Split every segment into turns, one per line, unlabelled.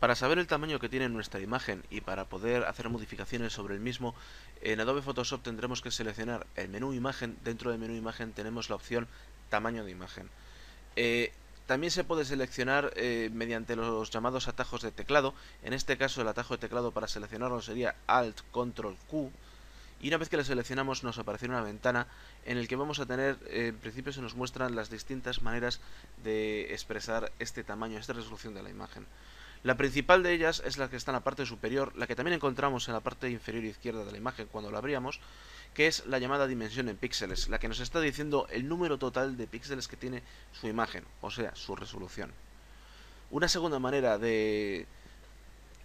Para saber el tamaño que tiene nuestra imagen y para poder hacer modificaciones sobre el mismo, en Adobe Photoshop tendremos que seleccionar el menú imagen. Dentro del menú imagen tenemos la opción tamaño de imagen. Eh, también se puede seleccionar eh, mediante los llamados atajos de teclado. En este caso el atajo de teclado para seleccionarlo sería Alt Control Q. Y una vez que lo seleccionamos nos aparecerá una ventana en el que vamos a tener, eh, en principio se nos muestran las distintas maneras de expresar este tamaño, esta resolución de la imagen. La principal de ellas es la que está en la parte superior, la que también encontramos en la parte inferior izquierda de la imagen cuando la abríamos, que es la llamada dimensión en píxeles, la que nos está diciendo el número total de píxeles que tiene su imagen, o sea, su resolución. Una segunda manera de,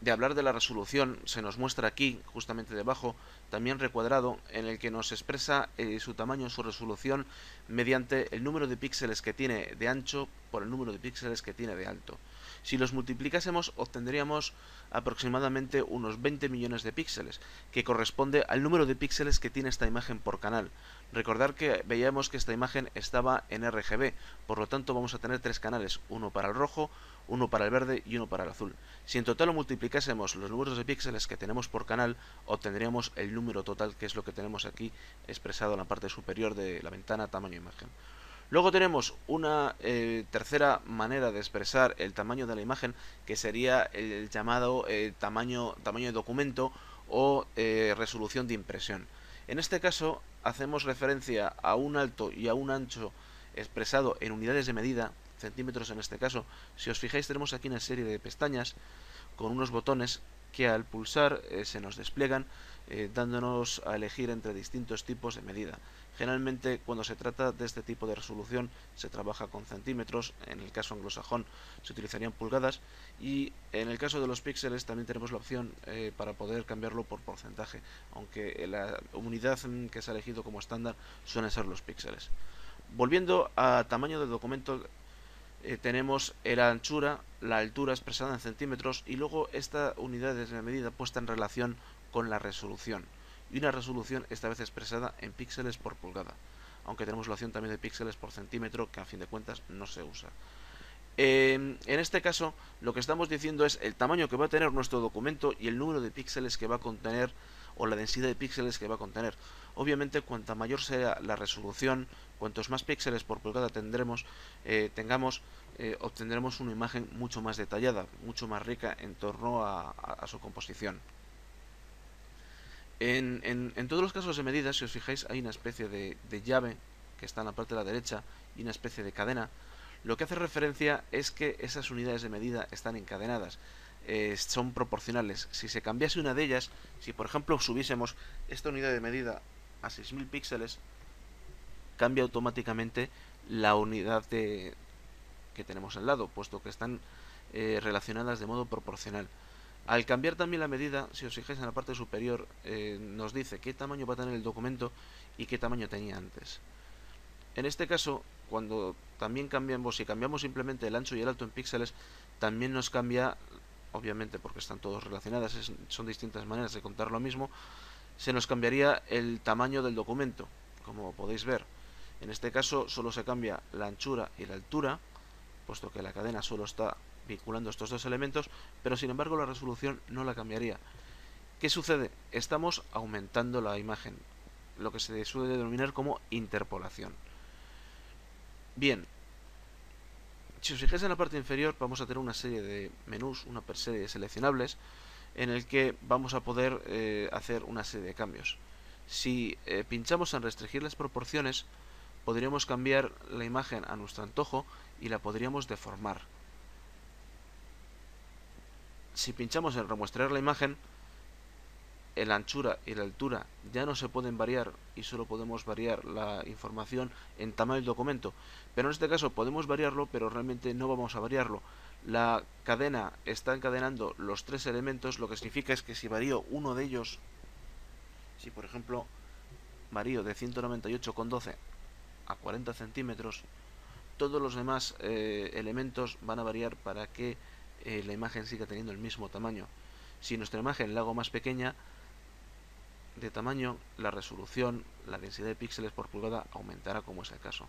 de hablar de la resolución se nos muestra aquí, justamente debajo, también recuadrado, en el que nos expresa eh, su tamaño, su resolución, mediante el número de píxeles que tiene de ancho por el número de píxeles que tiene de alto. Si los multiplicásemos obtendríamos aproximadamente unos 20 millones de píxeles, que corresponde al número de píxeles que tiene esta imagen por canal. Recordar que veíamos que esta imagen estaba en RGB, por lo tanto vamos a tener tres canales, uno para el rojo, uno para el verde y uno para el azul. Si en total lo multiplicásemos los números de píxeles que tenemos por canal, obtendríamos el número total, que es lo que tenemos aquí expresado en la parte superior de la ventana tamaño imagen. Luego tenemos una eh, tercera manera de expresar el tamaño de la imagen, que sería el llamado eh, tamaño, tamaño de documento o eh, resolución de impresión. En este caso hacemos referencia a un alto y a un ancho expresado en unidades de medida, centímetros en este caso. Si os fijáis tenemos aquí una serie de pestañas con unos botones que al pulsar se nos despliegan dándonos a elegir entre distintos tipos de medida. Generalmente cuando se trata de este tipo de resolución se trabaja con centímetros, en el caso anglosajón se utilizarían pulgadas y en el caso de los píxeles también tenemos la opción eh, para poder cambiarlo por porcentaje, aunque la unidad que se ha elegido como estándar suelen ser los píxeles. Volviendo a tamaño del documento eh, tenemos la anchura, la altura expresada en centímetros y luego esta unidad de medida puesta en relación con la resolución y una resolución esta vez expresada en píxeles por pulgada, aunque tenemos la opción también de píxeles por centímetro que a fin de cuentas no se usa. En este caso lo que estamos diciendo es el tamaño que va a tener nuestro documento y el número de píxeles que va a contener o la densidad de píxeles que va a contener. Obviamente cuanta mayor sea la resolución, cuantos más píxeles por pulgada tendremos, eh, tengamos, eh, obtendremos una imagen mucho más detallada, mucho más rica en torno a su composición. En, en, todos los casos de medida, si os fijáis, hay una especie de, llave que está en la parte de la derecha y una especie de cadena. Lo que hace referencia es que esas unidades de medida están encadenadas, eh, son proporcionales. Si se cambiase una de ellas, si por ejemplo subiésemos esta unidad de medida a 6000 píxeles, cambia automáticamente la unidad de, que tenemos al lado, puesto que están eh, relacionadas de modo proporcional. Al cambiar también la medida, si os fijáis en la parte superior, eh, nos dice qué tamaño va a tener el documento y qué tamaño tenía antes. En este caso, cuando también cambiamos, si cambiamos simplemente el ancho y el alto en píxeles, también nos cambia, obviamente porque están todos relacionadas, son distintas maneras de contar lo mismo, se nos cambiaría el tamaño del documento, como podéis ver. En este caso solo se cambia la anchura y la altura, puesto que la cadena solo está vinculando estos dos elementos, pero sin embargo la resolución no la cambiaría. ¿Qué sucede? Estamos aumentando la imagen, lo que se suele denominar como interpolación. Bien, si os fijáis en la parte inferior vamos a tener una serie de menús, una serie de seleccionables, en el que vamos a poder eh, hacer una serie de cambios. Si eh, pinchamos en restringir las proporciones, podríamos cambiar la imagen a nuestro antojo y la podríamos deformar si pinchamos en remuestrar la imagen, la anchura y la altura ya no se pueden variar y solo podemos variar la información en tamaño del documento. Pero en este caso podemos variarlo, pero realmente no vamos a variarlo. La cadena está encadenando los tres elementos, lo que significa es que si varío uno de ellos, si por ejemplo varío de 198,12 a 40 centímetros, todos los demás eh, elementos van a variar para que eh, la imagen siga teniendo el mismo tamaño. Si nuestra imagen la hago más pequeña de tamaño, la resolución, la densidad de píxeles por pulgada aumentará como es el caso.